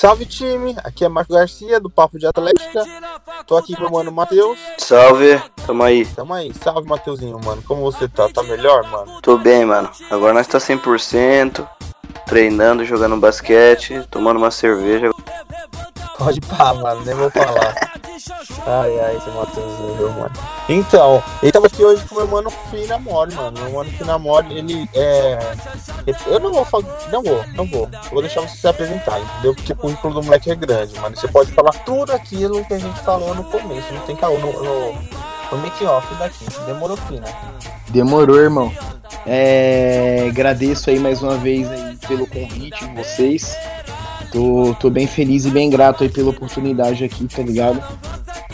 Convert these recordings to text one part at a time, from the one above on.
Salve time, aqui é Marco Garcia do Papo de Atlética. Tô aqui com o mano Matheus. Salve, tamo aí. Tamo aí, salve Matheusinho, mano. Como você tá? Tá melhor, mano? Tô bem, mano. Agora nós tá 100%, treinando, jogando basquete, tomando uma cerveja. Pode pá, mano, nem vou falar. Ai, ai, esse Matheusinho, viu, mano? Então, ele tava aqui hoje com meu mano Finamore, mano. Meu mano Finamore, ele é. Eu não vou falar. Não vou, não vou. Eu vou deixar você se apresentar, entendeu? Porque o currículo do moleque é grande, mano. Você pode falar tudo aquilo que a gente falou no começo. Não tem caô no, no, no make-off daqui. Demorou fina. Demorou, irmão. É, agradeço aí mais uma vez aí pelo convite de vocês. Tô, tô bem feliz e bem grato aí pela oportunidade aqui, tá ligado?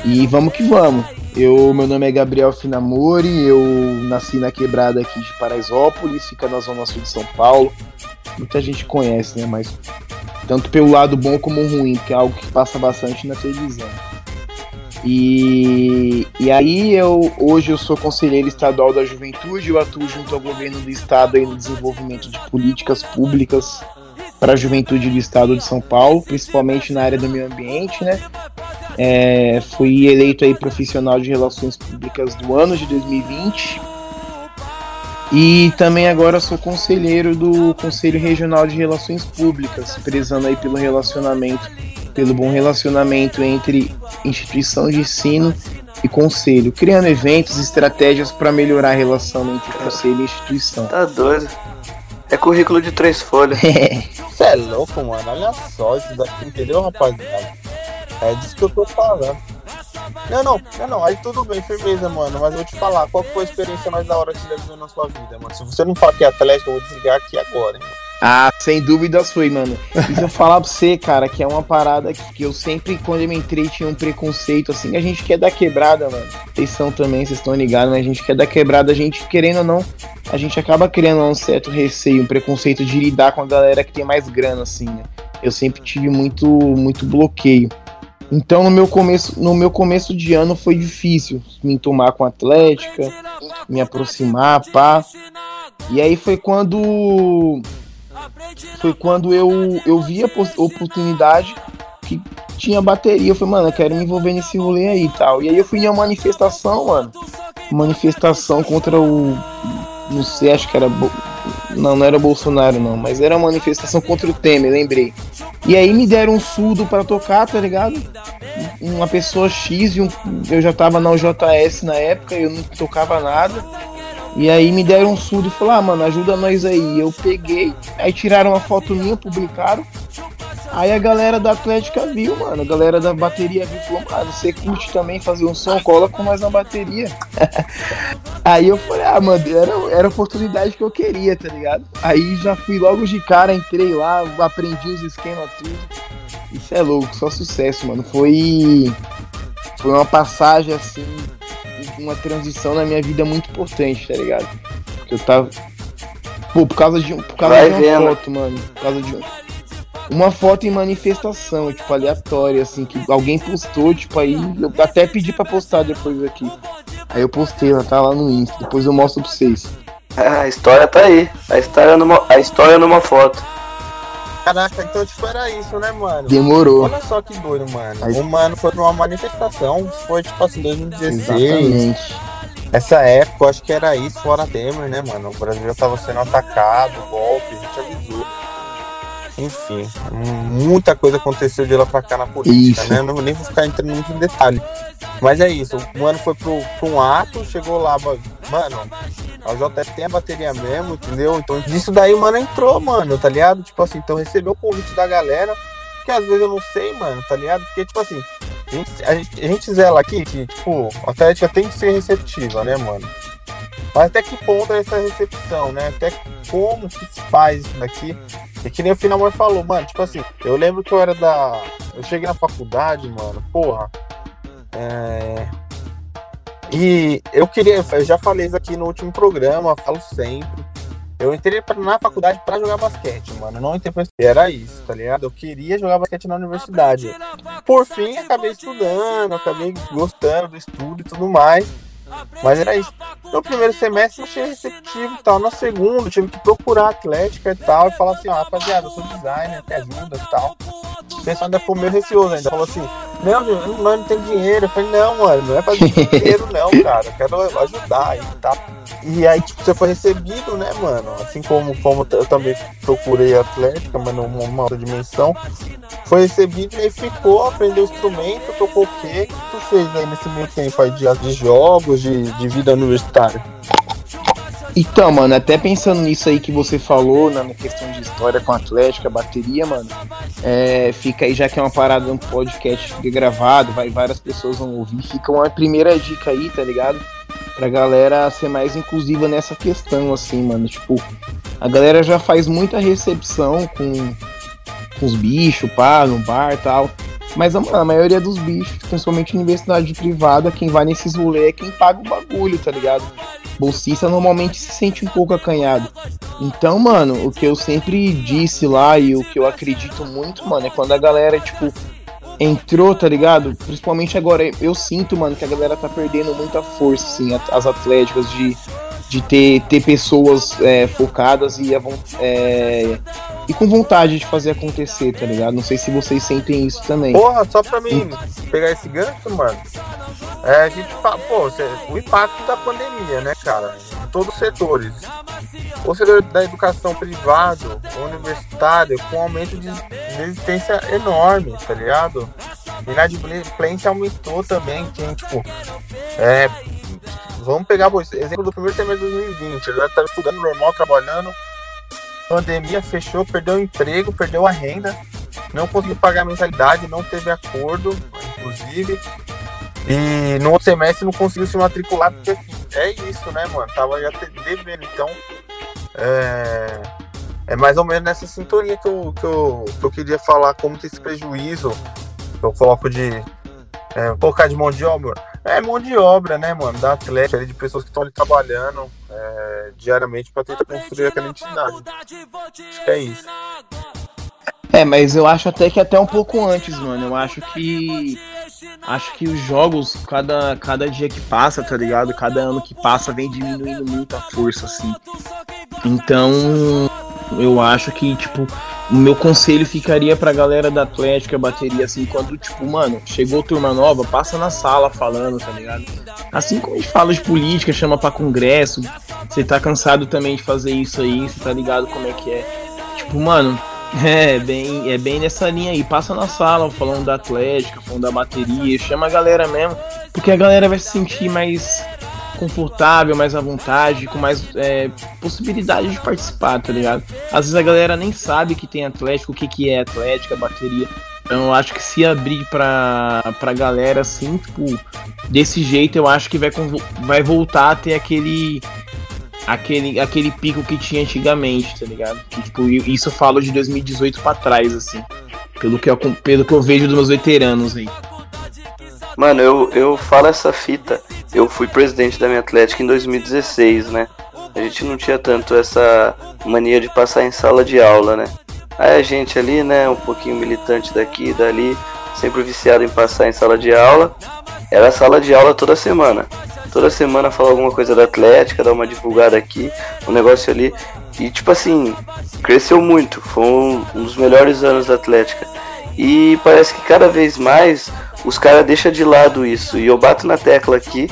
E vamos que vamos. Eu, meu nome é Gabriel Finamori, eu nasci na quebrada aqui de Paraisópolis, fica na zona sul de São Paulo. Muita gente conhece, né? Mas tanto pelo lado bom como ruim, que é algo que passa bastante na televisão. E, e aí eu hoje eu sou conselheiro estadual da juventude, eu atuo junto ao governo do estado aí no desenvolvimento de políticas públicas para a juventude do estado de São Paulo, principalmente na área do meio ambiente, né? É, fui eleito aí profissional de relações públicas do ano de 2020 e também agora sou conselheiro do Conselho Regional de Relações Públicas, prezando aí pelo relacionamento, pelo bom relacionamento entre instituição de ensino e conselho, criando eventos, estratégias para melhorar a relação entre conselho e instituição. Tá doido. É currículo de três folhas. Você é louco, mano. Olha só isso daqui, entendeu, rapaziada? É disso que eu tô falando. Não, não, não, não. Aí tudo bem, firmeza, mano. Mas eu vou te falar, qual foi a experiência mais da hora que você já viveu na sua vida, mano? Se você não falar que é Atlético, eu vou desligar aqui agora, hein, mano. Ah, sem dúvidas foi, mano. E se eu falar pra você, cara, que é uma parada que, eu sempre, quando eu entrei, tinha um preconceito, assim, a gente quer dar quebrada, mano. Vocês são também, vocês estão ligados, mas a gente quer dar quebrada, a gente, querendo ou não, a gente acaba criando um certo receio, um preconceito de lidar com a galera que tem mais grana, assim, né? Eu sempre tive muito, muito bloqueio. Então no meu começo, no meu começo de ano foi difícil me entomar com a Atlética, me aproximar, pá. E aí foi quando foi quando eu, eu vi a oportunidade que tinha bateria. Eu falei, mano, eu quero me envolver nesse rolê aí e tal. E aí eu fui em uma manifestação, mano. Manifestação contra o. Não sei, acho que era. Não, não era Bolsonaro, não. Mas era uma manifestação contra o Temer, lembrei. E aí me deram um surdo para tocar, tá ligado? Uma pessoa X e um, eu já tava na UJS na época, eu não tocava nada. E aí me deram um surdo e falaram, ah, mano, ajuda nós aí. Eu peguei, aí tiraram uma foto minha, publicaram. Aí a galera da Atlética viu, mano. A galera da bateria viu falou, mano, você curte também fazer um som, cola com mais uma bateria. aí eu falei, ah, mano, era, era a oportunidade que eu queria, tá ligado? Aí já fui logo de cara, entrei lá, aprendi os esquemas, tudo. Isso é louco, só sucesso, mano. Foi. Foi uma passagem assim uma transição na minha vida muito importante, tá ligado? Eu tava. Pô, por causa de, por causa Vai de uma vendo. foto, mano. Por causa de uma foto em manifestação, tipo, aleatória, assim, que alguém postou, tipo, aí eu até pedi pra postar depois aqui. Aí eu postei, ela tá lá no Insta, depois eu mostro pra vocês. A história tá aí. A história numa, a história numa foto. Caraca, então tipo era isso, né, mano? Demorou. Olha só que doido, mano. Aí- O mano foi pra uma manifestação, foi tipo assim, 2016. Exatamente. Essa época, eu acho que era isso, fora Temer, né, mano? O Brasil já tava sendo atacado, golpe, a gente avisou. Enfim, muita coisa aconteceu de lá pra cá na política, Isso. né? Não, nem vou ficar entrando muito em detalhe. Mas é isso, o mano foi pro, pra um ato, chegou lá, mano, a JF tem a bateria mesmo, entendeu? Então disso daí o mano entrou, mano, tá ligado? Tipo assim, então recebeu o convite da galera, que às vezes eu não sei, mano, tá ligado? Porque, tipo assim, a gente, a gente, a gente zela aqui que, tipo, a Atlética tem que ser receptiva, né, mano? Mas até que ponto é essa recepção, né? Até como que se faz isso daqui? E que nem o Finamor falou, mano, tipo assim, eu lembro que eu era da. Eu cheguei na faculdade, mano, porra. É. E eu queria, eu já falei isso aqui no último programa, falo sempre. Eu entrei na faculdade pra jogar basquete, mano. Não entrei pra Era isso, tá ligado? Eu queria jogar basquete na universidade. Por fim, acabei estudando, acabei gostando do estudo e tudo mais. Mas era isso. No primeiro semestre eu achei receptivo e tal. No segundo, tive que procurar a atlética e tal. E falar assim, ó, rapaziada, eu sou designer, te ajuda e tal. o pessoal ainda ficou meio receoso ainda. Falou assim, não, nós não tem dinheiro. Eu falei, não, mano, não é pra dinheiro não, cara. Eu quero ajudar e tal. E aí, tipo, você foi recebido, né, mano? Assim como, como eu também procurei Atlética, mas numa outra dimensão. Foi recebido e ficou, aprendeu o instrumento, tocou o quê? Que tu fez aí nesse meio tempo aí de, de jogos, de, de vida universitária? Então, mano, até pensando nisso aí que você falou, na questão de história com a Atlética, bateria, mano, é, fica aí, já que é uma parada, um podcast gravado, vai várias pessoas vão ouvir, fica uma primeira dica aí, tá ligado? Pra galera ser mais inclusiva nessa questão, assim, mano. Tipo, a galera já faz muita recepção com, com os bichos, pá, no bar e tal. Mas a, a, maioria dos bichos, principalmente universidade privada, quem vai nesses rolês é quem paga o bagulho, tá ligado? bolsista normalmente se sente um pouco acanhado. Então, mano, o que eu sempre disse lá e o que eu acredito muito, mano, é quando a galera, tipo, entrou, tá ligado? Principalmente agora, eu sinto, mano, que a galera tá perdendo muita força, assim, as atléticas de, de ter, ter pessoas é, focadas e, é, e com vontade de fazer acontecer, tá ligado? Não sei se vocês sentem isso também. Porra, só pra mim pegar esse gancho, mano. É, a gente fala, pô, o impacto da pandemia, né, cara? Em todos os setores. O setor da educação privado, universitário, com um aumento de resistência enorme, tá ligado? Inadimplência aumentou também, quem, tipo, é, vamos pegar o exemplo do primeiro semestre de 2020, ele tá estudando normal, trabalhando, pandemia fechou, perdeu o emprego, perdeu a renda, não conseguiu pagar a mensalidade, não teve acordo, inclusive, e no outro semestre não conseguiu se matricular, porque é isso, né, mano? Tava já devendo. Então, é, é mais ou menos nessa sintonia que eu, que, eu, que eu queria falar como que esse prejuízo eu coloco de é, colocar de mão de obra. É mão de obra, né, mano? Da atleta, de pessoas que estão ali trabalhando é, diariamente para tentar construir aquela entidade. Acho que é isso. É, mas eu acho até que até um pouco antes, mano. Eu acho que acho que os jogos, cada, cada dia que passa, tá ligado? Cada ano que passa vem diminuindo muito a força, assim. Então, eu acho que, tipo, o meu conselho ficaria pra galera da Atlética, bateria, assim, quando, tipo, mano, chegou turma nova, passa na sala falando, tá ligado? Assim como a gente fala de política, chama pra congresso, você tá cansado também de fazer isso aí, você tá ligado como é que é. Tipo, mano, é, bem, é bem nessa linha aí. Passa na sala falando da Atlética, falando da bateria, chama a galera mesmo, porque a galera vai se sentir mais confortável, mais à vontade, com mais é, possibilidade de participar, tá ligado? Às vezes a galera nem sabe que tem Atlético, o que, que é Atlética, bateria. Então eu acho que se abrir pra, pra galera assim, tipo, desse jeito, eu acho que vai, vai voltar a ter aquele aquele, aquele pico que tinha antigamente, tá ligado? Que, tipo, isso eu falo de 2018 para trás, assim. Pelo que, eu, pelo que eu vejo dos meus veteranos aí. Mano, eu, eu falo essa fita. Eu fui presidente da minha Atlética em 2016, né? A gente não tinha tanto essa mania de passar em sala de aula, né? Aí a gente ali, né, um pouquinho militante daqui e dali, sempre viciado em passar em sala de aula. Era sala de aula toda semana toda semana falar alguma coisa da Atlética, dar uma divulgada aqui, um negócio ali. E tipo assim, cresceu muito. Foi um, um dos melhores anos da Atlética. E parece que cada vez mais os caras deixam de lado isso. E eu bato na tecla aqui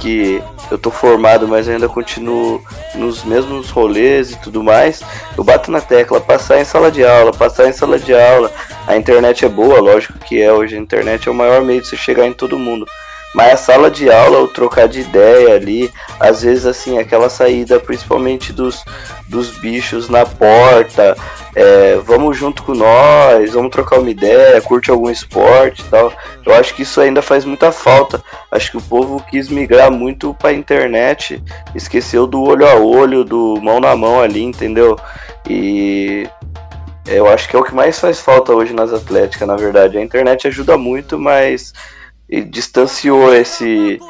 que eu tô formado, mas ainda continuo nos mesmos rolês e tudo mais. Eu bato na tecla, passar em sala de aula, passar em sala de aula. A internet é boa, lógico que é hoje. A internet é o maior meio de você chegar em todo mundo. Mas a sala de aula, o trocar de ideia ali, às vezes assim, aquela saída principalmente dos, dos bichos na porta, é, vamos junto com nós, vamos trocar uma ideia, curte algum esporte e tal. Eu acho que isso ainda faz muita falta. Acho que o povo quis migrar muito para a internet, esqueceu do olho a olho, do mão na mão ali, entendeu? E eu acho que é o que mais faz falta hoje nas atléticas, na verdade. A internet ajuda muito, mas e distanciou esse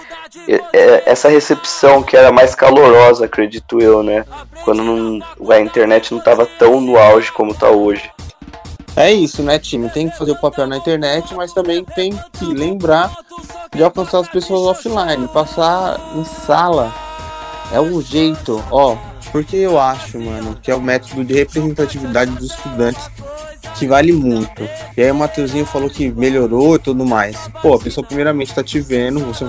essa recepção que era mais calorosa, acredito eu, né? Quando não, a internet não estava tão no auge como está hoje. É isso, né, time? Tem que fazer o papel na internet, mas também tem que lembrar de alcançar as pessoas offline. Passar em sala é o jeito, ó. Porque eu acho, mano, que é o método de representatividade dos estudantes que vale muito. E aí o Mateuzinho falou que melhorou e tudo mais. Pô, a pessoa primeiramente tá te vendo, você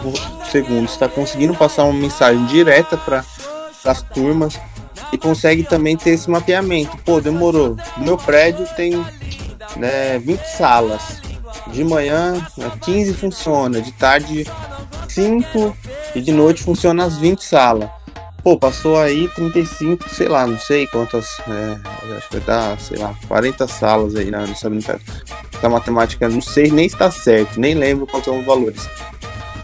segundo está conseguindo passar uma mensagem direta para as turmas e consegue também ter esse mapeamento. Pô, demorou. Meu prédio tem né, 20 salas. De manhã, 15 né, funciona, de tarde 5 e de noite funciona as 20 salas. Pô, passou aí 35, sei lá, não sei quantas. É, acho que vai dar, sei lá, 40 salas aí na, nessa brincadeira. Matemática, não sei nem se tá certo, nem lembro quais são os valores.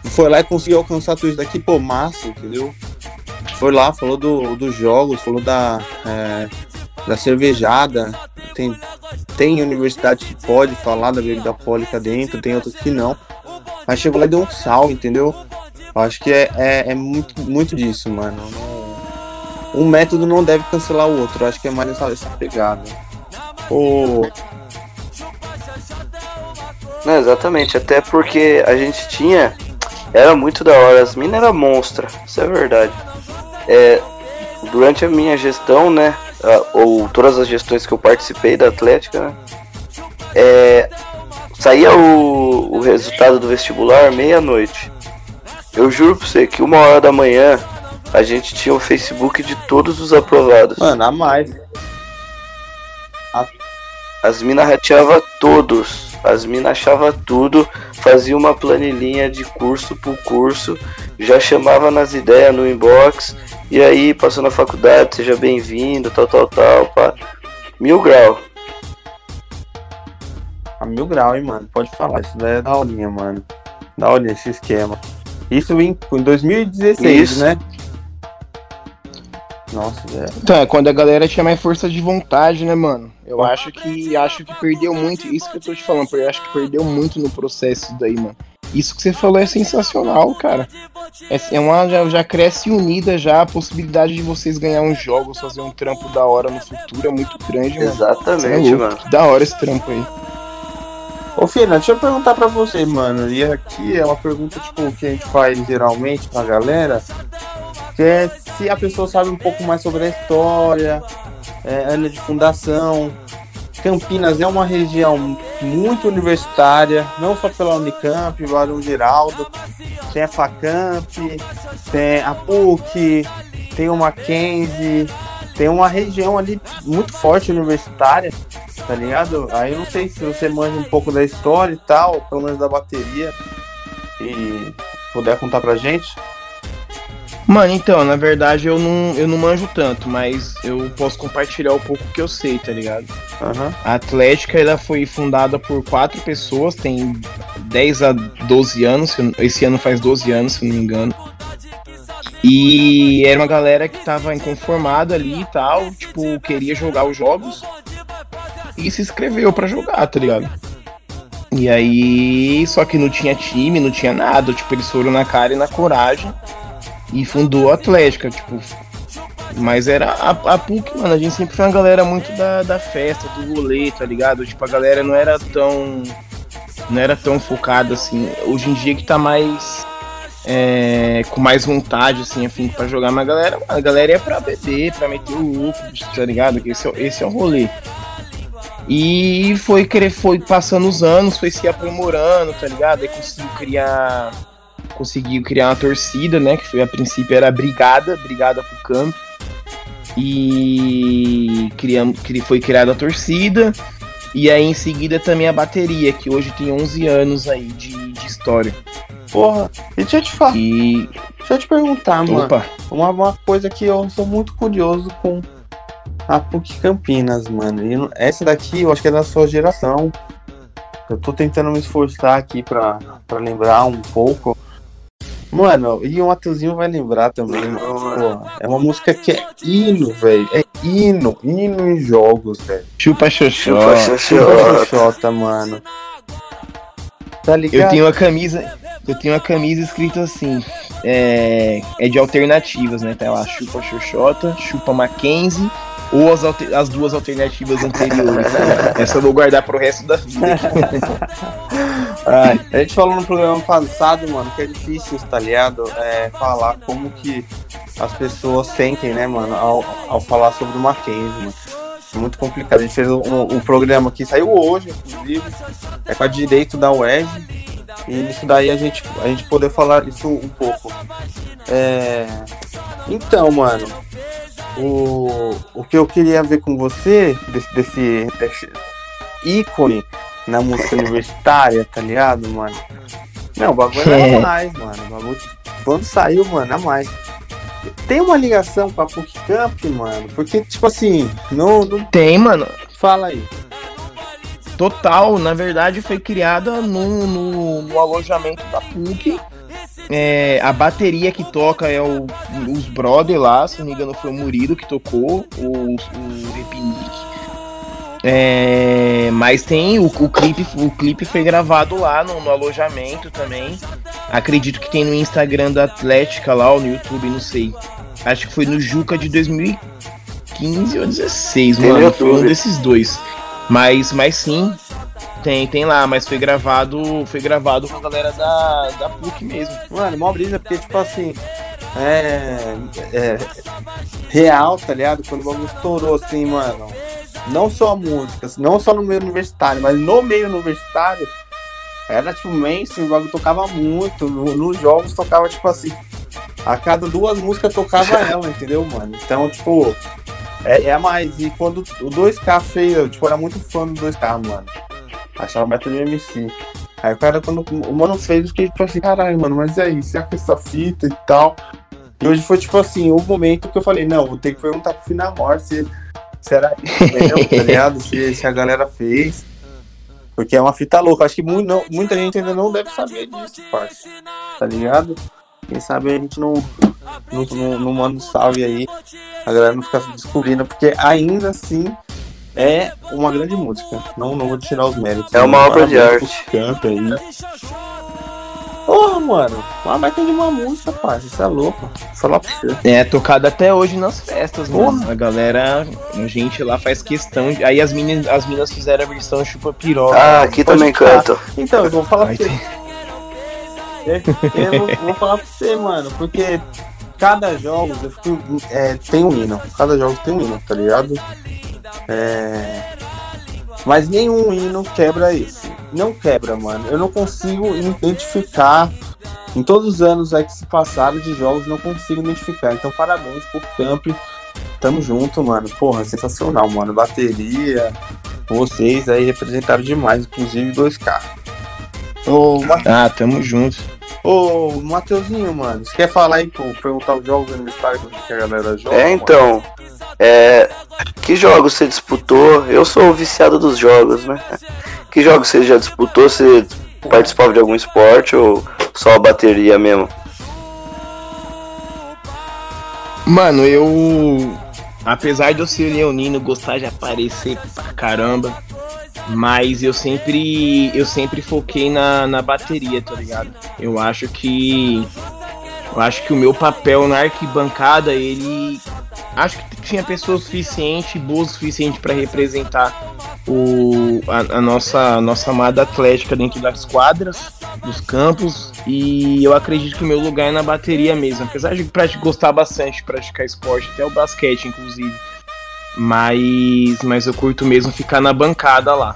Foi lá e conseguiu alcançar tudo isso daqui, pô, massa, entendeu? Foi lá, falou do, dos jogos, falou da, é, da cervejada. Tem, tem universidade que pode falar da bebida alcoólica dentro, tem outras que não. Mas chegou lá e deu um sal, entendeu? Eu acho que é, é, é, muito, muito disso, mano. Um método não deve cancelar o outro. Eu acho que é mais essa, essa pegada. O... Não, exatamente. Até porque a gente tinha. Era muito da hora. As minas eram monstra. Isso é verdade. É, durante a minha gestão, né? Ou todas as gestões que eu participei da Atlética, né? É, saía o, o resultado do vestibular meia-noite. Eu juro pra você que uma hora da manhã a gente tinha o Facebook de todos os aprovados. Mano, a mais. A... As minas rateava todos. As minas achava tudo, fazia uma planilhinha de curso por curso, já chamava nas ideias no inbox, e aí passou na faculdade, seja bem-vindo, tal, tal, tal, pá. Mil grau. A mil grau, hein, mano. Pode falar, isso daí é da aulinha, mano. Da aulinha esse esquema. Isso em, em 2016, Isso. né? Nossa, velho. Então, é quando a galera tinha mais força de vontade, né, mano? Eu acho que acho que perdeu muito. Isso que eu tô te falando, eu acho que perdeu muito no processo daí, mano. Isso que você falou é sensacional, cara. É, é uma, já, já cresce unida já a possibilidade de vocês ganhar uns jogos, fazer um trampo da hora no futuro é muito grande, mano. Exatamente, é mano. Da hora esse trampo aí. Ô Fina, deixa eu perguntar pra você, mano. E aqui é uma pergunta tipo que a gente faz geralmente pra galera. Que é se a pessoa sabe um pouco mais sobre a história, é, ano de fundação. Campinas é uma região muito universitária, não só pela Unicamp, Barão Geraldo, tem a Facamp, tem a PUC, tem o Mackenzie, tem uma região ali muito forte universitária tá ligado? Aí eu não sei se você manja um pouco da história e tal, pelo menos da bateria, e puder contar pra gente. Mano, então, na verdade eu não, eu não manjo tanto, mas eu posso compartilhar um pouco que eu sei, tá ligado? Uhum. A Atlética ela foi fundada por quatro pessoas, tem 10 a 12 anos, esse ano faz 12 anos, se não me engano. E era uma galera que tava inconformada ali e tal, tipo, queria jogar os jogos e se inscreveu para jogar, tá ligado? E aí, só que não tinha time, não tinha nada, tipo, eles foram na cara e na coragem e fundou a Atlética, tipo. Mas era a, a PUC, mano, a gente sempre foi uma galera muito da, da festa, do rolê, tá ligado? Tipo, a galera não era tão. Não era tão focada assim. Hoje em dia que tá mais. É, com mais vontade, assim, afim para jogar, mas a galera, a galera é pra beber, pra meter o louco, tá ligado? Esse é, esse é o rolê. E foi foi passando os anos, foi se aprimorando, tá ligado? Aí conseguiu criar. Conseguiu criar uma torcida, né? Que foi a princípio era a Brigada, Brigada pro campo. E criamos, foi criada a torcida. E aí em seguida também a bateria, que hoje tem 11 anos aí de, de história. Porra, e deixa eu te falar. E... Deixa eu te perguntar, Opa. mano. Uma, uma coisa que eu sou muito curioso com a PUC Campinas, mano. E essa daqui eu acho que é da sua geração. Eu tô tentando me esforçar aqui pra, pra lembrar um pouco. Mano, e o Matheusinho vai lembrar também, mano. é uma música que é hino, velho. É hino, hino em jogos, velho. Chupa xoxota. Chupa xoxota, mano. Tá ligado? Eu tenho uma camisa. Eu tenho uma camisa escrita assim. É, é de alternativas, né? Tá lá, chupa xoxota, chupa Mackenzie ou as, as duas alternativas anteriores. Essa eu vou guardar pro resto da vida. Ai, a gente falou no programa passado, mano, que é difícil, tá ligado? É, falar como que as pessoas sentem, né, mano, ao, ao falar sobre o Mackenzie, mano. Muito complicado. A gente fez um, um programa que saiu hoje, inclusive, é com a direito da UERJ. E nisso daí a gente, a gente poder falar isso um pouco. É... Então, mano, o, o que eu queria ver com você, desse, desse, desse ícone na música universitária, tá ligado, mano? Não, o bagulho era é. mais, mano. O bagulho, quando saiu, mano, é mais. Tem uma ligação com a PUC Camp, mano? Porque, tipo assim, não, não. Tem, mano. Fala aí. Total, na verdade foi criada no, no, no alojamento da PUC. É, a bateria que toca é o, os brother lá, se não me engano foi o Murilo que tocou, o, o Repinique. É, mas tem o, o, clipe, o clipe foi gravado lá no, no, alojamento também. Acredito que tem no Instagram da Atlética lá, ou no YouTube, não sei. Acho que foi no Juca de 2015 ou 2016, tem mano. Foi um desses dois. Mas, mas sim, tem, tem lá, mas foi gravado, foi gravado com a galera da, da PUC mesmo. Mano, mó brisa, porque tipo assim, é, é real, tá ligado? Quando o bagulho estourou assim, mano não só músicas, não só no meio universitário, mas no meio universitário, era tipo mainstream, o bagulho tocava muito. No, nos jogos tocava tipo assim. A cada duas músicas tocava ela, entendeu, mano? Então, tipo, é, é mais. E quando o 2K fez, eu tipo, era muito fã do 2K, mano. Achava de MC. Aí o cara, quando o mano fez, eu fiquei tipo assim, caralho, mano, mas é isso, é essa fita e tal. E hoje foi tipo assim, o momento que eu falei, não, vou ter que perguntar pro Finamor se Será isso mesmo, tá ligado? Se, se a galera fez. Porque é uma fita louca. Acho que muito, não, muita gente ainda não deve saber disso, parça. Tá ligado? Quem sabe a gente não, não, não, não manda um salve aí. A galera não fica descobrindo, porque ainda assim é uma grande música. Não, não vou tirar os méritos. É uma obra de arte. Campo aí. Porra, mano, uma baita de uma música, parça, isso é louco. Falar pra você. É, tocada até hoje nas festas, Porra. mano. A galera, a gente lá faz questão. De... Aí as minas, as minas fizeram a versão chupa piroca. Ah, aqui também canto. Então, eu vou falar pra você. Eu, vou, falar pra você, mano, porque cada jogo eu fico, é, tem um hino. Cada jogo tem um hino, tá ligado? É... Mas nenhum hino quebra esse não quebra, mano. Eu não consigo identificar. Em todos os anos aí que se passaram de jogos, não consigo identificar. Então, parabéns por Camp. Tamo junto, mano. Porra, sensacional, mano. Bateria. Vocês aí representaram demais, inclusive 2K. Ô, Mate... Ah, tamo junto. Ô, Mateuzinho, mano, você quer falar aí, pô, perguntar os jogos universitários que a galera joga? É, então. É, que jogos você disputou? Eu sou o viciado dos jogos, né? Que jogos você já disputou? Você participava de algum esporte ou só a bateria mesmo? Mano, eu. Apesar de eu ser leonino, gostar de aparecer pra caramba, mas eu sempre eu sempre foquei na, na bateria, tá ligado? Eu acho que eu acho que o meu papel na arquibancada, ele acho que tinha pessoas suficiente, boas o suficiente para representar o, a, a, nossa, a nossa amada atlética dentro das quadras, dos campos, e eu acredito que o meu lugar é na bateria mesmo, apesar de gostar bastante de praticar esporte, até o basquete, inclusive. Mas, mas eu curto mesmo ficar na bancada lá,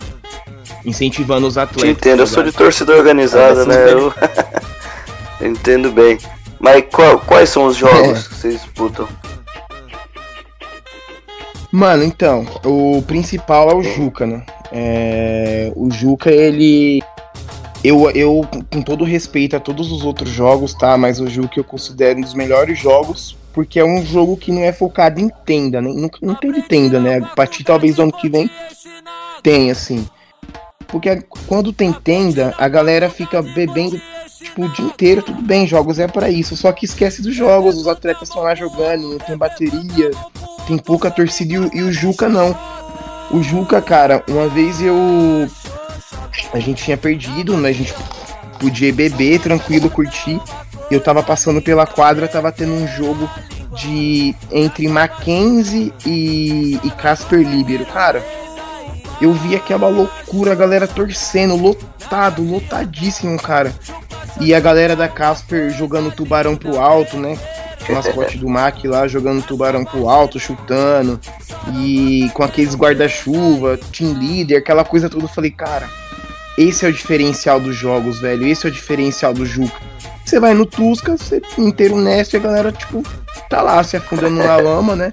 incentivando os atletas. Entendo, eu sou de torcida organizada, né? Eu... Entendo bem. Mas qual, quais são os jogos é. que vocês disputam? Mano, então, o principal é o Juca, né? É, o Juca, ele. Eu, eu, com todo respeito a todos os outros jogos, tá? Mas o Juca eu considero um dos melhores jogos, porque é um jogo que não é focado em tenda, né? Não, não teve tenda, né? A partir talvez do ano que vem tem, assim. Porque quando tem tenda, a galera fica bebendo tipo, o dia inteiro, tudo bem, jogos é para isso. Só que esquece dos jogos, os atletas estão lá jogando, não tem bateria, tem pouca torcida e o, e o Juca não. O Juca, cara, uma vez eu. A gente tinha perdido, né? A gente podia beber tranquilo, curtir. Eu tava passando pela quadra, tava tendo um jogo de entre Mackenzie e, e Casper Libero. Cara, eu vi aquela loucura, a galera torcendo, lotado, lotadíssimo, cara. E a galera da Casper jogando tubarão pro alto, né? mascote do Mac lá, jogando tubarão pro alto, chutando, e com aqueles guarda-chuva, team leader, aquela coisa toda. Eu falei, cara, esse é o diferencial dos jogos, velho. Esse é o diferencial do Juca. Você vai no Tusca, você inteiro nest e a galera, tipo, tá lá se afundando na lama, né?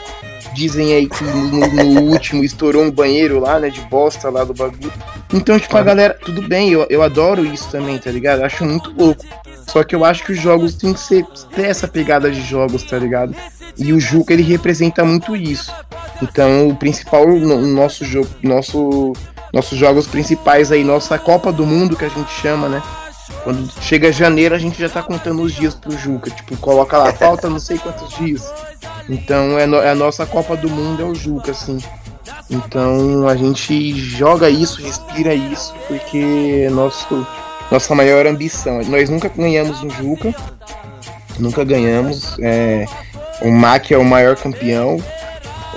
Dizem aí que no, no, último estourou um banheiro lá, né? De bosta lá do bagulho. Então, tipo, a galera, tudo bem, eu, eu adoro isso também, tá ligado? Eu acho muito louco. Só que eu acho que os jogos tem que ser, ter essa pegada de jogos, tá ligado? E o Juca, ele representa muito isso. Então, o principal, no, nosso jogo, nosso, nossos jogos principais aí, nossa Copa do Mundo, que a gente chama, né? Quando chega janeiro, a gente já tá contando os dias pro Juca. Tipo, coloca lá, falta não sei quantos dias. Então é, no, é a nossa Copa do Mundo, é o Juca, assim. Então a gente joga isso, respira isso, porque é nosso, nossa maior ambição. Nós nunca ganhamos um Juca, nunca ganhamos. É, o Mac é o maior campeão.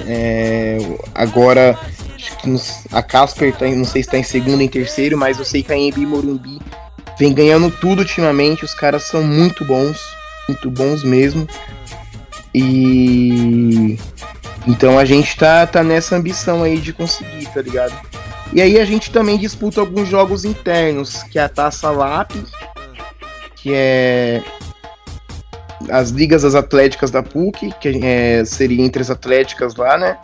É, agora a Casper tá, não sei se está em segundo em terceiro, mas eu sei que a Embi Morumbi vem ganhando tudo ultimamente. Os caras são muito bons, muito bons mesmo. E então a gente tá, tá nessa ambição aí de conseguir, tá ligado? E aí a gente também disputa alguns jogos internos, que é a Taça LAP, que é as ligas das atléticas da PUC, que é, seria entre as atléticas lá, né?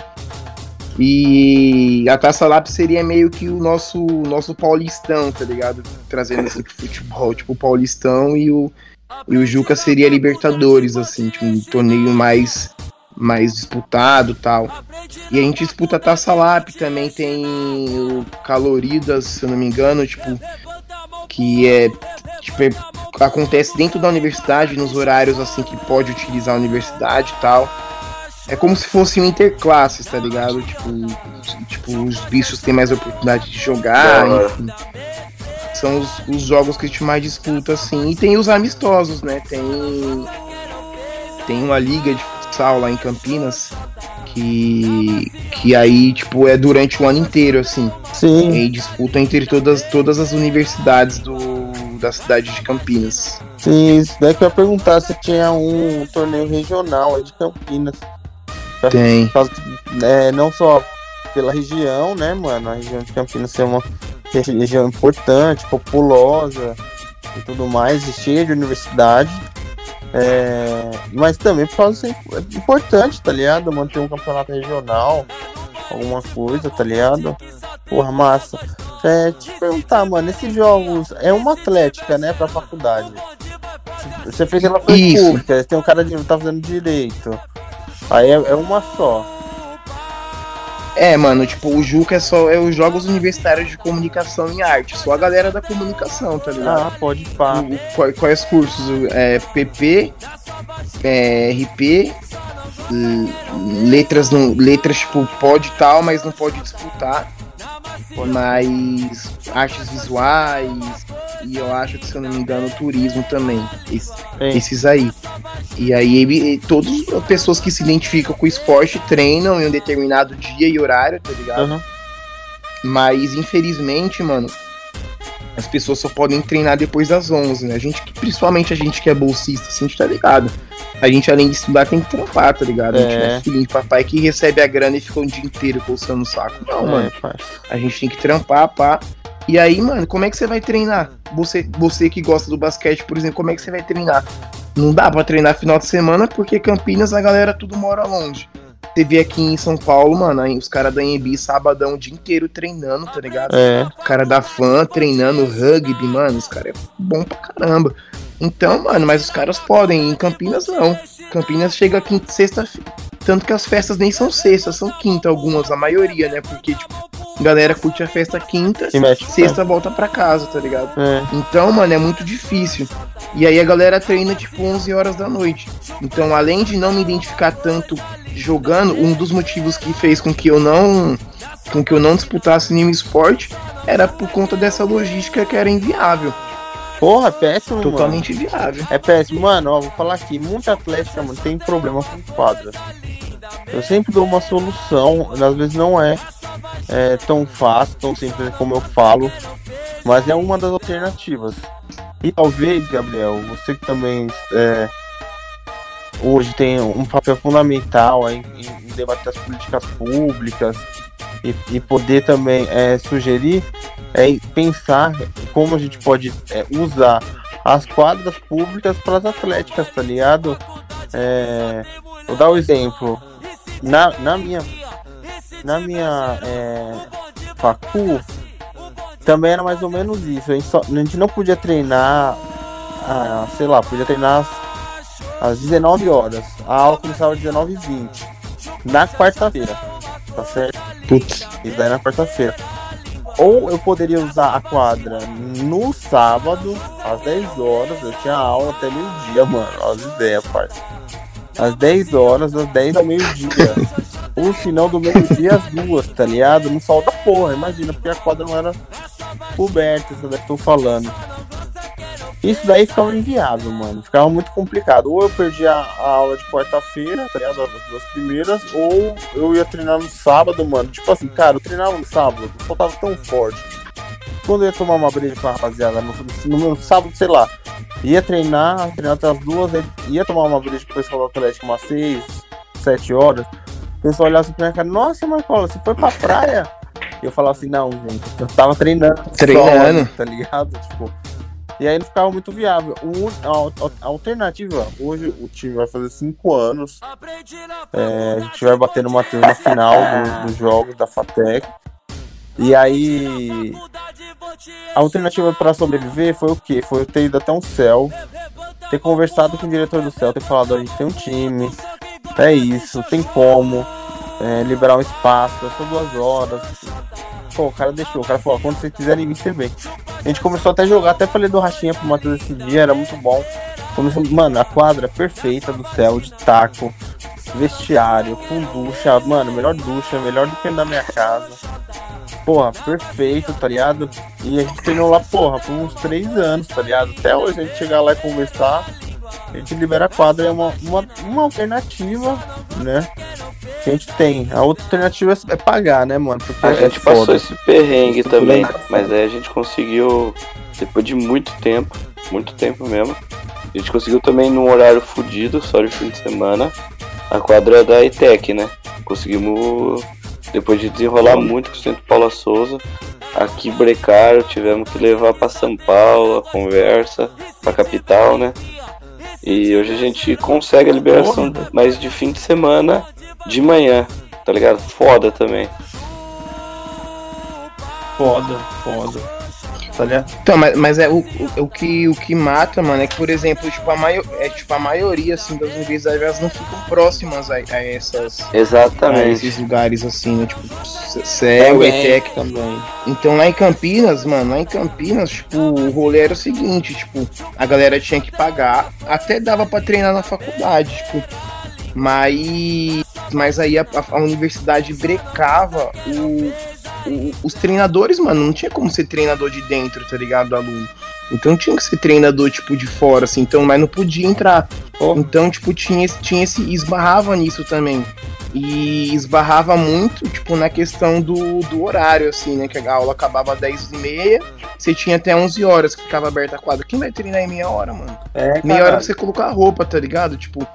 E a Taça Lap seria meio que o nosso, nosso paulistão, tá ligado? Trazendo assim pro futebol, tipo o paulistão e o, e o Juca seria Libertadores, assim, tipo um torneio mais, mais disputado tal. E a gente disputa a Taça Lap também, tem o Caloridas, se eu não me engano, tipo, que é, tipo, é, acontece dentro da universidade, nos horários assim que pode utilizar a universidade e tal. É como se fosse um interclasses, tá ligado? Tipo, tipo, os bichos têm mais oportunidade de jogar, enfim. São os, os jogos que a gente mais disputa, assim. E tem os amistosos, né? Tem. Tem uma liga de futsal lá em Campinas que. que aí, tipo, é durante o ano inteiro, assim. Sim. E disputa entre todas, todas as universidades do, da cidade de Campinas. Sim, isso daí que eu ia perguntar se tinha um torneio regional aí de Campinas. Tem. É, não só pela região, né, mano? A região de Campinas ser uma região importante, populosa e tudo mais, e cheia de universidade. É, mas também por causa é importante, tá ligado? Manter um campeonato regional, alguma coisa, tá ligado? Porra, massa. É, te perguntar, mano, esses jogos é uma atlética, né, pra faculdade. Você fez ela foi pública, tem um cara que tá fazendo direito. Aí é, é, uma só. É, mano, tipo, o Juca é só é os jogos universitários de comunicação e arte. Só a galera da comunicação, tá ligado? Ah, pode pá. Quais, quais cursos? É, PP, é, RP, letras, não, letras, tipo, pode tal, mas não pode disputar. Mas artes visuais, e eu acho que, se eu não me engano, turismo também. Esse, esses aí. E aí ele, todas as pessoas que se identificam com o esporte treinam em um determinado dia e horário, tá ligado? Uhum. Mas infelizmente, mano, as pessoas só podem treinar depois das 11, né? A gente, principalmente a gente que é bolsista, assim, a gente tá ligado. A gente, além de estudar, tem que trampar, tá ligado? A gente é. não é filhinho de papai que recebe a grana e fica o dia inteiro coçando o saco. Não, é, mano. A gente tem que trampar, pá. E aí, mano, como é que você vai treinar? Você, você que gosta do basquete, por exemplo, como é que você vai treinar? Não dá pra treinar final de semana porque Campinas a galera tudo mora longe. Você vê aqui em São Paulo, mano, os caras da EMB sabadão o dia inteiro treinando, tá ligado? É. O cara da fã treinando rugby, mano, os caras é bom pra caramba. Então, mano, mas os caras podem, em Campinas não. Campinas chega aqui sexta-feira. Tanto que as festas nem são sexta, são quinta, algumas, a maioria, né? Porque, tipo, galera curte a festa quinta, sexta volta pra casa, tá ligado? É. Então, mano, é muito difícil. E aí a galera treina tipo 11 horas da noite. Então, além de não me identificar tanto jogando, um dos motivos que fez com que eu não com que eu não disputasse nenhum esporte era por conta dessa logística que era inviável. Porra, é péssimo, Totalmente mano. viável. É péssimo. Mano, ó, vou falar aqui. Muita atlética, mano, tem problema com quadras. Eu sempre dou uma solução. Às vezes não é é, tão fácil, tão simples como eu falo, mas é uma das alternativas. E talvez, Gabriel, você que também é, hoje tem um papel fundamental em, em debater as políticas públicas e, e poder também é, sugerir, é pensar como a gente pode é, usar as quadras públicas para as atléticas, tá ligado? É, vou dar um exemplo. Na, na minha, na minha é, facu, também era mais ou menos isso. A gente, só, a gente não podia treinar, ah, sei lá, podia treinar às, às 19 horas. A aula começava às 19h20. Na quarta-feira. Tá certo? Putz. Isso daí na quarta-feira. Ou eu poderia usar a quadra no sábado, às 10 horas. Eu tinha aula até meio-dia, mano. As ideias, parça. Às 10 horas, às 10 ao meio-dia. Ou se não, do meio-dia às duas, tá ligado? No sol da porra, imagina, porque a quadra não era coberta, isso daí que tô falando. Isso daí ficava inviável, mano. Ficava muito complicado. Ou eu perdia a aula de quarta-feira, tá ligado? As duas primeiras, ou eu ia treinar no sábado, mano. Tipo assim, cara, eu treinava no sábado, só tava tão forte. Quando eu ia tomar uma breja com a rapaziada no, no meu sábado, sei lá, ia treinar, treinar até as duas, ia tomar uma breja com o pessoal do Atlético umas seis, sete horas. O pessoal olhava assim pra minha cara, nossa, Marcola, você foi pra praia? E eu falava assim, não, gente, eu tava treinando. Treinando. Só, tá ligado? Tipo. E aí não ficava muito viável. O, a, a, alternativa, hoje o time vai fazer cinco anos. É, a gente vai bater numa turma final dos do jogos da FATEC. E aí. A alternativa para sobreviver foi o quê? Foi eu ter ido até um céu, ter conversado com o diretor do céu, ter falado: a gente tem um time, é isso, tem como é, liberar um espaço, é só duas horas. Pô, o cara deixou, o cara falou: quando vocês quiserem vir, você vem. A gente começou até a jogar, até falei do Rachinha pro Matheus esse dia, era muito bom. Começou, mano, a quadra perfeita do céu, de taco, vestiário, com ducha, mano, melhor ducha, melhor do que na minha casa porra, perfeito, tá ligado? E a gente treinou lá, porra, por uns três anos, tá ligado? Até hoje a gente chegar lá e conversar, a gente libera a quadra, é uma, uma, uma alternativa, né? Que a gente tem. A outra alternativa é pagar, né, mano? Porque a é gente foda. passou esse perrengue também, mas aí a gente conseguiu, depois de muito tempo, muito tempo mesmo, a gente conseguiu também num horário fudido, só de fim de semana, a quadra da ITEC, né? Conseguimos depois de desenrolar muito com o Centro Paula Souza, aqui brecaram, tivemos que levar para São Paulo a conversa, para capital, né? E hoje a gente consegue a liberação, mas de fim de semana, de manhã, tá ligado? Foda também. Foda, foda tá ligado? Então, mas, mas é o, o, o, que, o que mata, mano, é que, por exemplo, tipo, a, maior, é, tipo, a maioria assim, das universidades elas não ficam próximas a, a essas. Exatamente. A esses lugares assim, né? Tipo, CEL, ETEC também. Então lá em Campinas, mano, lá em Campinas, tipo, o rolê era o seguinte, tipo, a galera tinha que pagar, até dava para treinar na faculdade, tipo. Mas, mas aí a, a, universidade brecava o, o, os treinadores, mano. Não tinha como ser treinador de dentro, tá ligado? Do aluno. Então tinha que ser treinador, tipo, de fora, assim. Então, mas não podia entrar. Oh. Então, tipo, tinha, tinha esse. Esbarrava nisso também. E esbarrava muito, tipo, na questão do, do horário, assim, né? Que a aula acabava às 10h30, você tinha até 11 horas que ficava aberta a quadra. Quem vai treinar em meia hora, mano? É, meia hora pra você colocar a roupa, tá ligado? Tipo,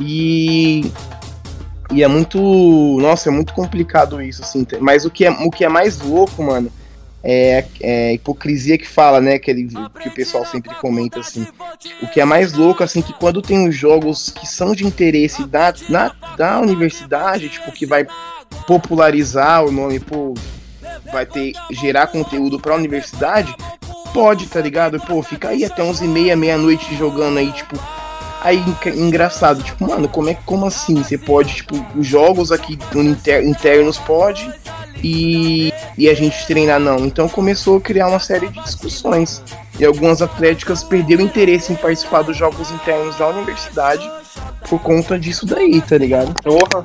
e e é muito, nossa, é muito complicado isso assim, mas o que é o que é mais louco, mano, é, é hipocrisia que fala, né, que, ele, que o pessoal sempre comenta assim. O que é mais louco assim que quando tem os jogos que são de interesse da, na, da universidade, tipo que vai popularizar o nome, pô, vai ter gerar conteúdo para a universidade, pode, tá ligado? Pô, fica aí até 11h30, meia-noite jogando aí, tipo, Aí, engraçado, tipo, mano, como é como assim? Você pode, tipo, os jogos aqui inter, internos pode e, e a gente treinar não. Então começou a criar uma série de discussões. E algumas atléticas perderam interesse em participar dos jogos internos da universidade por conta disso daí, tá ligado? Porra.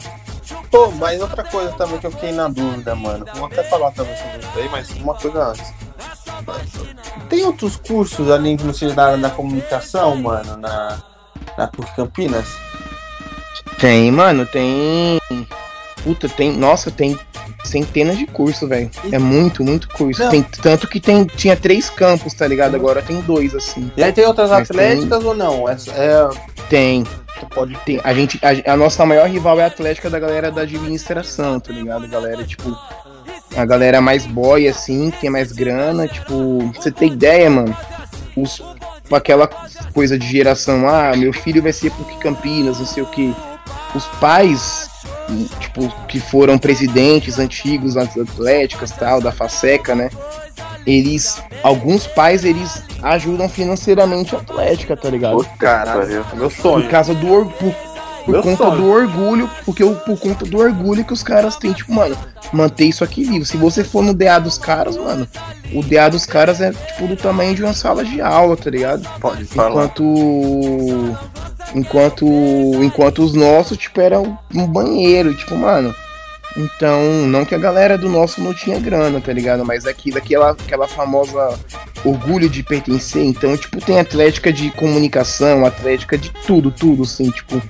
Pô, mas outra coisa também que eu fiquei na dúvida, mano. Vou até falar também sobre isso aí, mas uma coisa antes. Tem outros cursos além que não da área da comunicação, mano, na, na PUC Campinas? Tem, mano, tem. Puta, tem. Nossa, tem centenas de cursos, velho. É muito, muito curso. Tem, tanto que tem, tinha três campos, tá ligado? Agora tem dois, assim. E aí tem outras Mas atléticas tem... ou não? É, é... Tem. pode ter. A gente. A, a, nossa maior rival é a Atlética da galera da administração, tá ligado? Galera, tipo. A galera mais boy, assim, que tem mais grana, tipo. Você tem ideia, mano? Os. Aquela coisa de geração, ah, meu filho vai ser PUC Campinas, não sei o que. Os pais, tipo, que foram presidentes antigos das Atléticas tal, da Faceca, né? eles. Alguns pais, eles ajudam financeiramente a Atlética, tá ligado? Pô, caralho, é meu sonho. Por causa do orgulho. Por conta sonho. do orgulho, porque por conta do orgulho que os caras têm, tipo, mano, manter isso aqui vivo. Se você for no DA dos caras, mano, o DA dos caras é tipo do tamanho de uma sala de aula, tá ligado? Pode falar. Enquanto. Enquanto. Enquanto os nossos, tipo, eram um banheiro, tipo, mano. Então, não que a galera do nosso não tinha grana, tá ligado? Mas aqui, daquela aquela famosa orgulho de pertencer. Então, tipo, tem atlética de comunicação, atlética de tudo, tudo, assim, tipo,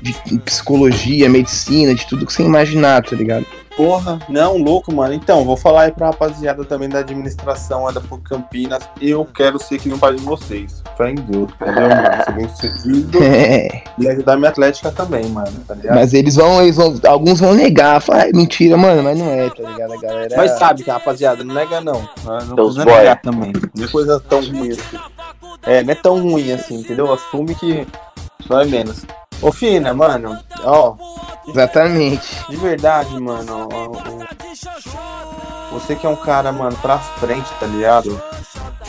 de psicologia, medicina, de tudo que você imaginar, tá ligado? Porra, não, louco, mano. Então, vou falar aí pra rapaziada também da administração da PUC Campinas. Eu quero ser que não pai de vocês. Fé em Deus, entendeu, mano? Ser bem seguido. É. E ajudar minha atlética também, mano, tá ligado? Mas eles vão, eles vão. Alguns vão negar. Falar, ah, mentira, mano, mas não é, tá ligado? A galera. Mas sabe que, rapaziada, não nega não. Não precisa negar também. Não é coisa tão ruim assim. É, não é tão ruim assim, entendeu? Assume que não é menos. Ô, Fina, mano, ó. Exatamente. De verdade, mano. Ó, ó, você que é um cara, mano, pra frente, tá ligado?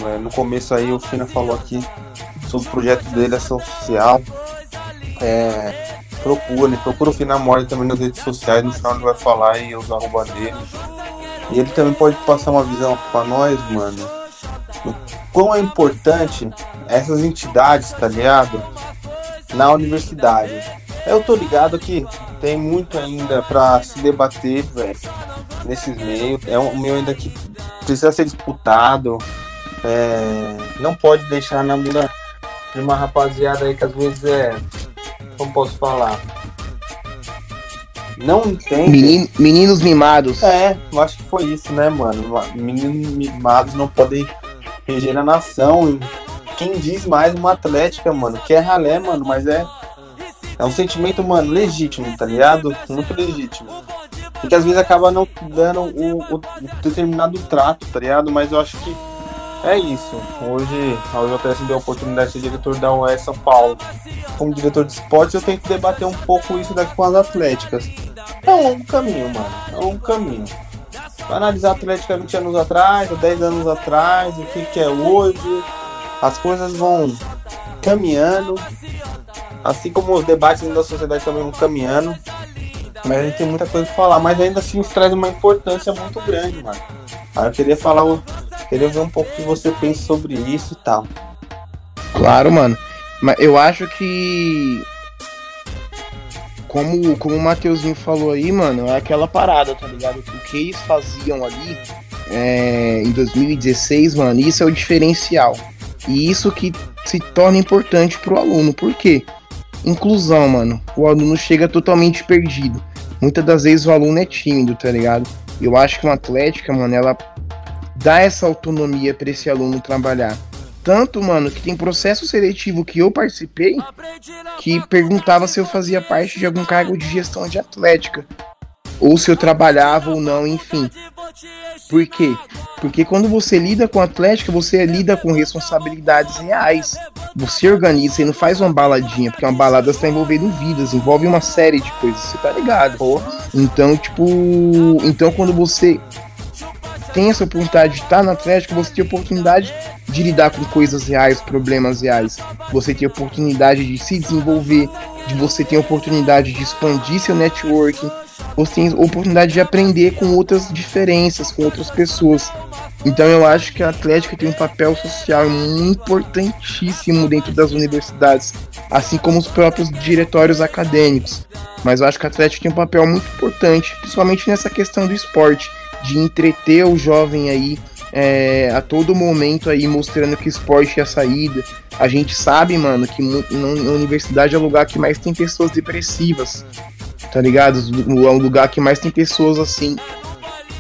É, no começo aí o Fina falou aqui sobre o projeto dele, ação social. É, procura, procura o Fina Mori também nas redes sociais, no final ele vai falar e os arroba dele. E ele também pode passar uma visão pra nós, mano. O quão é importante essas entidades, tá ligado? Na universidade. Eu tô ligado que tem muito ainda para se debater, velho, nesses meios. É um meio ainda que precisa ser disputado. É, não pode deixar na mão de uma rapaziada aí que às vezes é. Como posso falar? Não entende. Menino, meninos mimados. É, eu acho que foi isso, né, mano? Meninos mimados não podem reger a nação quem diz mais uma atlética, mano, que é ralé, mano, mas é. É um sentimento, mano, legítimo, tá ligado? Muito legítimo. E que às vezes acaba não dando o, o, determinado trato, tá ligado? Mas eu acho que é isso. Hoje a UJS deu a oportunidade de ser diretor da UE São Paulo. Como diretor de esportes, eu tenho que debater um pouco isso daqui com as atléticas. É um longo caminho, mano. É um longo caminho. Pra analisar a Atlética 20 anos atrás, 10 anos atrás, o que, que é hoje, as coisas vão caminhando, assim como os debates da sociedade também vão caminhando. Mas a gente tem muita coisa pra falar, mas ainda assim isso traz uma importância muito grande, mano. Aí eu queria falar, eu queria ver um pouco o que você pensa sobre isso e tal. Claro, mano. Mas eu acho que. Como, como o Mateuzinho falou aí, mano, é aquela parada, tá ligado? O que eles faziam ali é, em 2016, mano, isso é o diferencial. E isso que se torna importante para o aluno. Por quê? Inclusão, mano. O aluno chega totalmente perdido. Muitas das vezes o aluno é tímido, tá ligado? Eu acho que uma atlética, mano, ela dá essa autonomia para esse aluno trabalhar. Tanto, mano, que tem processo seletivo que eu participei que perguntava se eu fazia parte de algum cargo de gestão de atlética ou se eu trabalhava ou não, enfim. Por quê? Porque quando você lida com Atlética, você lida com responsabilidades reais. Você organiza, você não faz uma baladinha, porque uma balada está envolvendo vidas, envolve uma série de coisas, você tá ligado? Porra. Então, tipo, então quando você tem essa oportunidade de estar na Atlética, você tem oportunidade de lidar com coisas reais, problemas reais. Você tem oportunidade de se desenvolver, de você ter oportunidade de expandir seu networking, você tem oportunidade de aprender com outras diferenças, com outras pessoas. Então eu acho que a Atlética tem um papel social importantíssimo dentro das universidades, assim como os próprios diretórios acadêmicos. Mas eu acho que a Atlética tem um papel muito importante, principalmente nessa questão do esporte, de entreter o jovem aí é, a todo momento aí mostrando que esporte é a saída. A gente sabe, mano, que na universidade é o lugar que mais tem pessoas depressivas tá ligado? É um lugar que mais tem pessoas assim,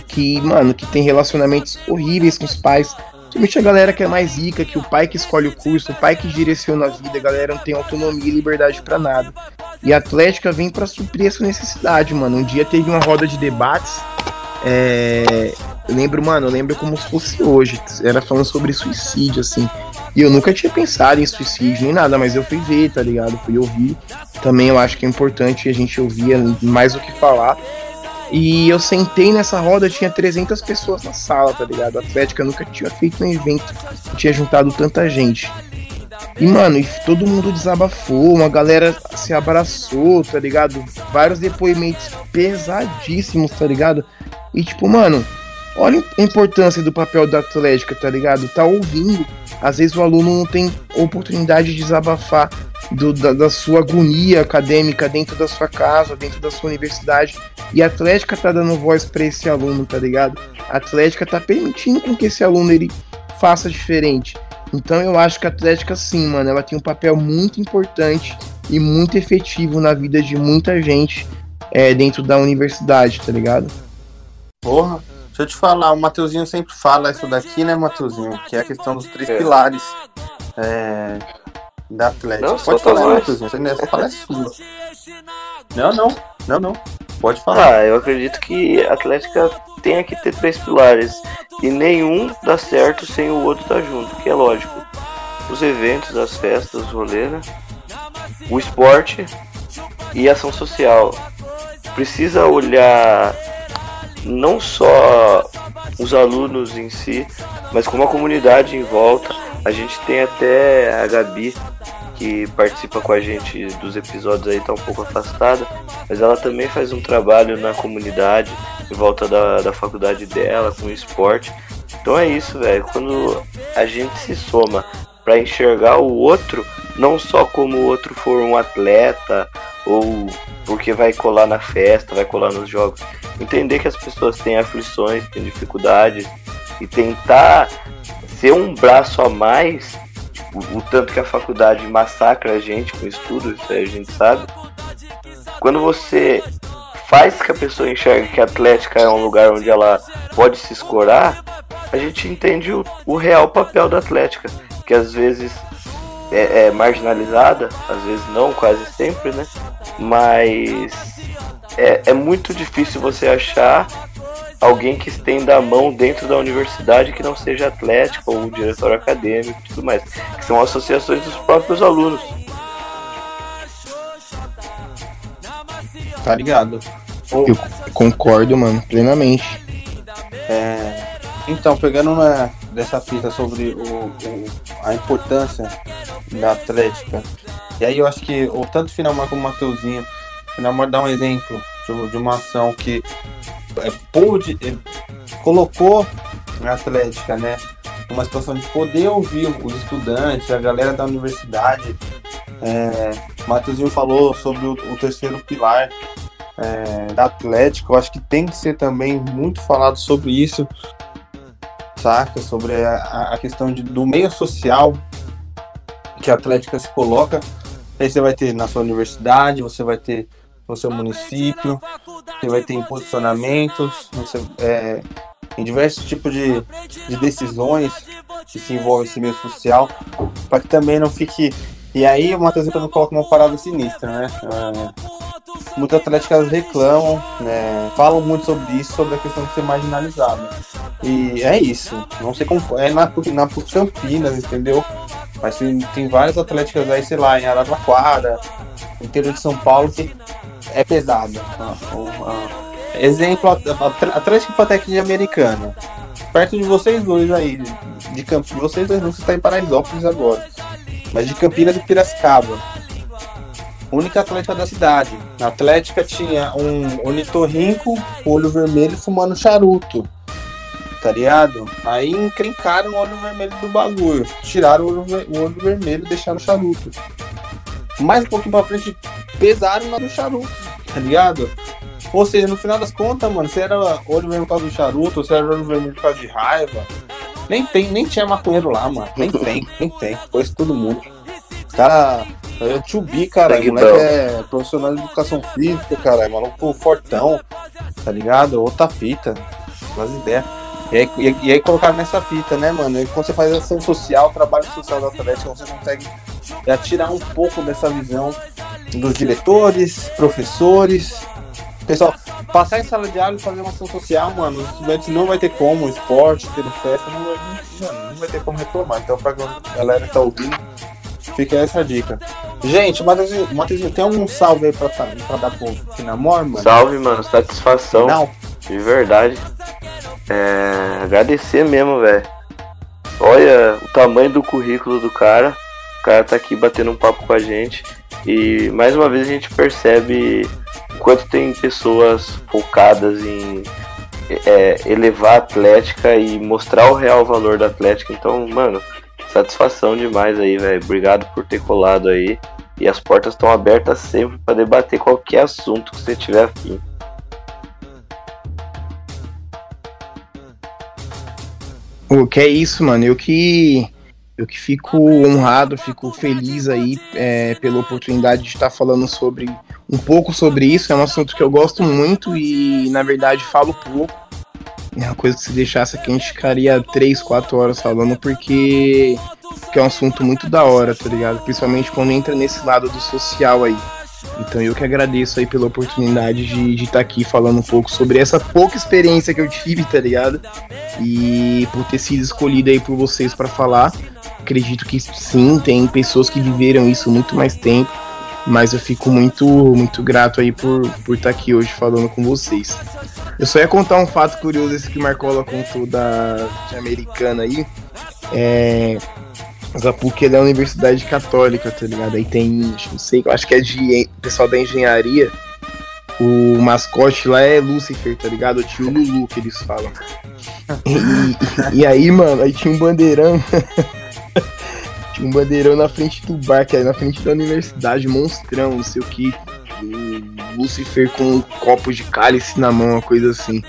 que, mano, que tem relacionamentos horríveis com os pais, Principalmente a galera que é mais rica, que o pai que escolhe o curso, o pai que direciona a vida, a galera não tem autonomia e liberdade para nada. E a Atlética vem para suprir essa necessidade, mano. Um dia teve uma roda de debates. É... Eu lembro, mano, eu lembro como se fosse hoje. Era falando sobre suicídio, assim. E eu nunca tinha pensado em suicídio nem nada, mas eu fui ver, tá ligado? Fui ouvir. Também eu acho que é importante a gente ouvir mais o que falar. E eu sentei nessa roda, tinha 300 pessoas na sala, tá ligado? A Atlética nunca tinha feito um evento que tinha juntado tanta gente. E, mano, e todo mundo desabafou, uma galera se abraçou, tá ligado? Vários depoimentos pesadíssimos, tá ligado? E, tipo, mano, olha a importância do papel da Atlética, tá ligado? Tá ouvindo. Às vezes o aluno não tem oportunidade de desabafar do, da, da, sua agonia acadêmica dentro da sua casa, dentro da sua universidade. E a Atlética tá dando voz para esse aluno, tá ligado? A Atlética tá permitindo com que esse aluno ele faça diferente. Então eu acho que a Atlética sim, mano, ela tem um papel muito importante e muito efetivo na vida de muita gente é, dentro da universidade, tá ligado? Porra, deixa eu te falar, o Mateuzinho sempre fala isso daqui, né, Mateuzinho? Que é a questão dos três é. pilares. É, da Atlética. Não, Pode falar, Matheus. Essa fala é sua. Não, não. Não, não. Pode falar. Ah, eu acredito que a Atlética tem que ter três pilares. E nenhum dá certo sem o outro estar tá junto, que é lógico. Os eventos, as festas, o rolê, né? O esporte e ação social. Precisa olhar não só os alunos em si, mas como a comunidade em volta. A gente tem até a Gabi, que participa com a gente dos episódios aí, tá um pouco afastada, mas ela também faz um trabalho na comunidade, em volta da, da faculdade dela, com o esporte. Então é isso, velho. Quando a gente se soma para enxergar o outro, não só como o outro for um atleta ou porque vai colar na festa, vai colar nos jogos. Entender que as pessoas têm aflições, têm dificuldades e tentar ser um braço a mais o, o, tanto que a faculdade massacra a gente com estudo, isso aí a gente sabe. Quando você faz que a pessoa enxergue que a Atlética é um lugar onde ela pode se escorar, a gente entende o, o real papel da Atlética, que às vezes é, é, marginalizada, às vezes não, quase sempre, né? Mas é, é muito difícil você achar alguém que estenda a mão dentro da universidade que não seja atlético ou diretor acadêmico e tudo mais, que são associações dos próprios alunos. Tá ligado? Eu concordo, mano, plenamente. É, então, pegando uma dessa fita sobre o, o, a importância da atlética, e aí eu acho que o tanto Finalmar como o Mateuzinho, Finalmar dá um exemplo de, de uma ação que é, pôde, é, colocou a Atlética, né? Uma situação de poder ouvir os estudantes, a galera da universidade. É, Matheusinho falou sobre o, o terceiro pilar é, da Atlética. Eu acho que tem que ser também muito falado sobre isso, saca? Sobre a, a questão de, do meio social que a Atlética se coloca. Aí você vai ter na sua universidade, você vai ter no seu município, você vai ter em posicionamentos, você, é, em diversos tipos de, de decisões que se envolvem esse meio social, para que também não fique. E aí o Matheus também coloca uma parada sinistra, né? É, muitas atléticas reclamam, né? falam muito sobre isso, sobre a questão de ser marginalizado. E é isso. Não sei como. É na, na Campinas, entendeu? Mas tem, tem várias atléticas aí, sei lá, em Araraquara, interior de São Paulo, que é pesada. Exemplo, Atlético Fatec de Americana. Perto de vocês dois aí, de Campinas, vocês dois não, você está em Paraisópolis agora. Mas de Campinas e Piracicaba. Única atlética da cidade. Na Atlética tinha um ornitorrinco, olho vermelho, fumando charuto. Tá ligado? Aí encrencaram o olho vermelho do bagulho. Tiraram o olho, o olho vermelho e deixaram o charuto. Mais um pouquinho pra frente, pesaram na do charuto, tá ligado? Ou seja, no final das contas, mano, se era olho vermelho por causa do charuto, ou se era olho vermelho por causa de raiva, nem tem, nem tinha maconheiro lá, mano. Nem tem, nem tem. Conheço todo mundo. Cara, tio B, cara, o moleque é profissional de educação física, cara, é maluco fortão, tá ligado? Outra fita, as ideias. E aí, e, e aí colocaram nessa fita, né, mano? E quando você faz ação social, trabalho social da Atlética, você consegue é, tirar um pouco dessa visão dos diretores, professores. Pessoal, passar em sala de aula e fazer uma ação social, mano, os estudantes não vai ter como, esporte, ter festa, não vai, mano, não vai ter como reclamar. Então, pra galera que tá ouvindo, fica essa dica. Gente, Matheusinho tem algum salve aí pra, pra dar pro Finamor, mano? Salve, mano, satisfação. Não. De verdade. É, agradecer mesmo, velho. Olha o tamanho do currículo do cara. O cara tá aqui batendo um papo com a gente. E mais uma vez a gente percebe quanto tem pessoas focadas em é, elevar a Atlética e mostrar o real valor da Atlética. Então, mano, satisfação demais aí, velho. Obrigado por ter colado aí. E as portas estão abertas sempre para debater qualquer assunto que você tiver afim. O que é isso, mano? Eu que eu que fico honrado, fico feliz aí é, pela oportunidade de estar falando sobre um pouco sobre isso. É um assunto que eu gosto muito e na verdade falo pouco. É uma coisa que se deixasse aqui a gente ficaria 3, 4 horas falando porque, porque é um assunto muito da hora, tá ligado? Principalmente quando entra nesse lado do social aí. Então eu que agradeço aí pela oportunidade de estar aqui falando um pouco sobre essa pouca experiência que eu tive, tá ligado? E por ter sido escolhido aí por vocês para falar. Acredito que sim, tem pessoas que viveram isso muito mais tempo, mas eu fico muito muito grato aí por por estar aqui hoje falando com vocês. Eu só ia contar um fato curioso esse que Marcola contou da de americana aí. É, mas a PUC é uma universidade católica, tá ligado? Aí tem, não sei, acho que é de pessoal da engenharia. O mascote lá é Lúcifer, tá ligado? O tio Lulu que eles falam. E, e, aí, mano, aí tinha um bandeirão. tinha um bandeirão na frente do bar, que é na frente da universidade, monstrão, não sei o que. Lucifer com um copo de cálice na mão, uma coisa assim.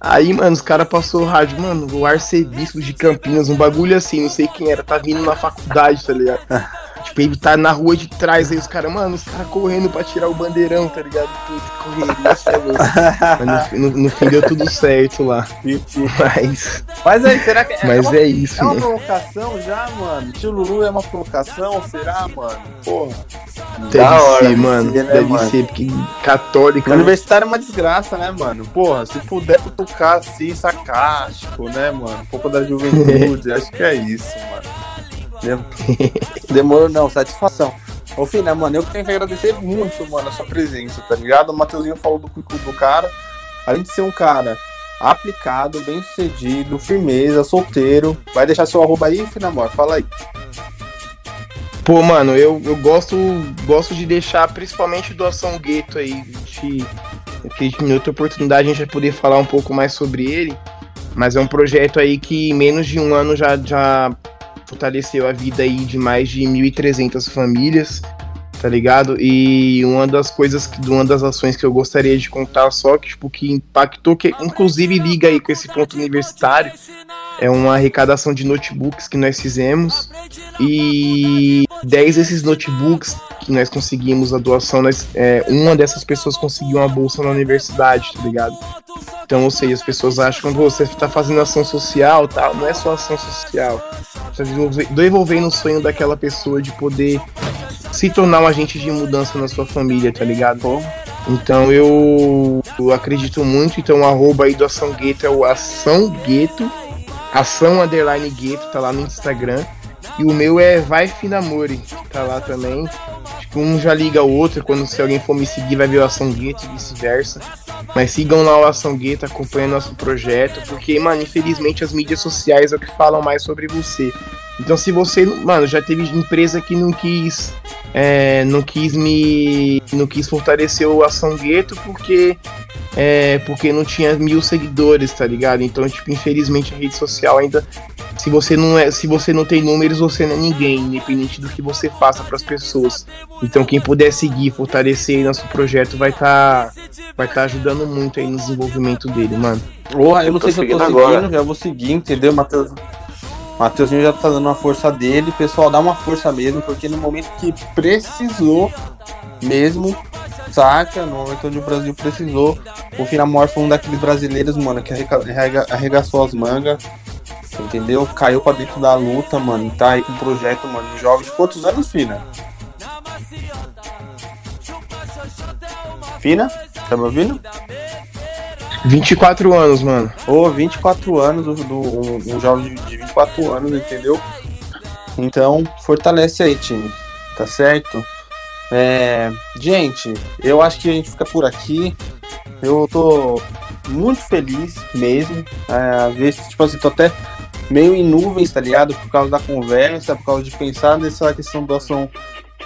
Aí, mano, os caras passou o rádio, mano, o arcebispo de Campinas, um bagulho assim, não sei quem era, tá vindo na faculdade, tá ligado? tipo, ele tá na rua de trás aí, os caras, mano, os caras correndo pra tirar o bandeirão, tá ligado? Puta, correria, é Mas no, no, no, fim deu tudo certo lá. Mas. Mas aí, será que. É, Mas é, uma, é isso, É uma provocação já, mano? Tio Lulu é uma provocação, será, mano? Porra. Deve da hora, ser, mano. Ser, né, deve mano? ser, porque católica. Universitário é uma desgraça, né, mano? Porra, se puder tocar assim, sarcástico, né, mano? Um pouco da juventude, acho que é isso, mano. Demorou não, satisfação. Ô, Fina, mano, eu tenho que agradecer muito, mano, a sua presença, tá ligado? O Matheusinho falou do currículo do cara. Além de ser um cara aplicado, bem sucedido, firmeza, solteiro. Vai deixar seu arroba aí, Finamor? Fala aí. Pô, mano, eu, eu gosto, gosto de deixar principalmente doação gueto aí. De, que em outra oportunidade a gente vai poder falar um pouco mais sobre ele. Mas é um projeto aí que em menos de um ano já, já fortaleceu a vida aí de mais de 1.300 famílias tá ligado? E uma das coisas, que, uma das ações que eu gostaria de contar só, que, tipo, que impactou, que inclusive liga aí com esse ponto universitário, é uma arrecadação de notebooks que nós fizemos e 10 desses notebooks que nós conseguimos a doação, nós, é, uma dessas pessoas conseguiu uma bolsa na universidade, tá ligado? Então, ou seja, as pessoas acham que quando você está fazendo ação social, tal, não é só ação social. Você está desenvolvendo o sonho daquela pessoa de poder se tornar um agente de mudança na sua família, tá ligado? Então eu, eu, acredito muito, então o arroba aí do Ação Gueto é o Ação Gueto, Ação Underline Gueto, tá lá no Instagram. E o meu é Vai Finamore, tá lá também. Que um já liga o outro, quando se alguém for me seguir vai ver o Ação Gueto e vice-versa. Mas sigam lá o Ação Gueto, acompanhem nosso projeto, porque, mano, infelizmente as mídias sociais é o que falam mais sobre você. Então, se você, mano, já teve empresa que não quis, é, não quis me, não quis fortalecer o Ação Gueto porque, é, porque não tinha mil seguidores, tá ligado? Então, tipo, infelizmente a rede social ainda, se você não é, se você não tem números, você não é ninguém, independente do que você faça para as pessoas. Então, quem puder seguir, fortalecer nosso projeto, vai estar, tá, vai estar tá ajudando muito aí no desenvolvimento dele, mano. Porra, eu não sei se eu tô seguindo, agora. já vou seguir, entendeu, Matheus? Matheusinho já tá dando uma força dele, pessoal, dá uma força mesmo, porque no momento que precisou mesmo, saca? No momento onde o Brasil precisou. O Finamor foi um daqueles brasileiros, mano, que arrega, arregaçou as mangas, entendeu? Caiu pra dentro da luta, mano. Tá aí com o projeto, mano. Jovem de quantos anos, Fina? Fina? Tá me ouvindo? 24 anos, mano. Ô, oh, 24 anos, do, do, um, um jovem de 24 anos, entendeu? Então, fortalece aí, time. Tá certo? É, gente, eu acho que a gente fica por aqui. Eu tô muito feliz mesmo. É, às vezes, tipo assim, tô até meio em nuvens, tá ligado? Por causa da conversa, por causa de pensar nessa questão do ação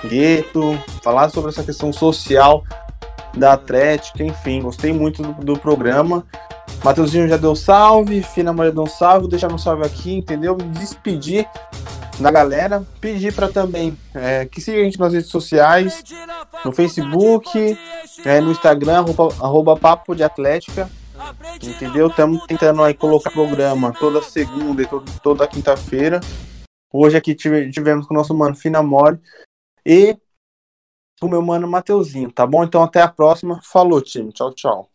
gueto, falar sobre essa questão social da Atlética, enfim, gostei muito do, do programa. Mateuzinho já deu salve, Fina Maria deu um salve, vou deixar meu salve aqui, entendeu? Me despedir da galera, pedir para também é, que siga a gente nas redes sociais, no Facebook, é, no Instagram, arroba, arroba Papo de Atlética, entendeu? Estamos tentando aí colocar programa toda segunda e toda quinta-feira. Hoje aqui tivemos com o nosso mano Finamore e com o meu mano Mateuzinho, tá bom? Então até a próxima. Falou, time. Tchau, tchau.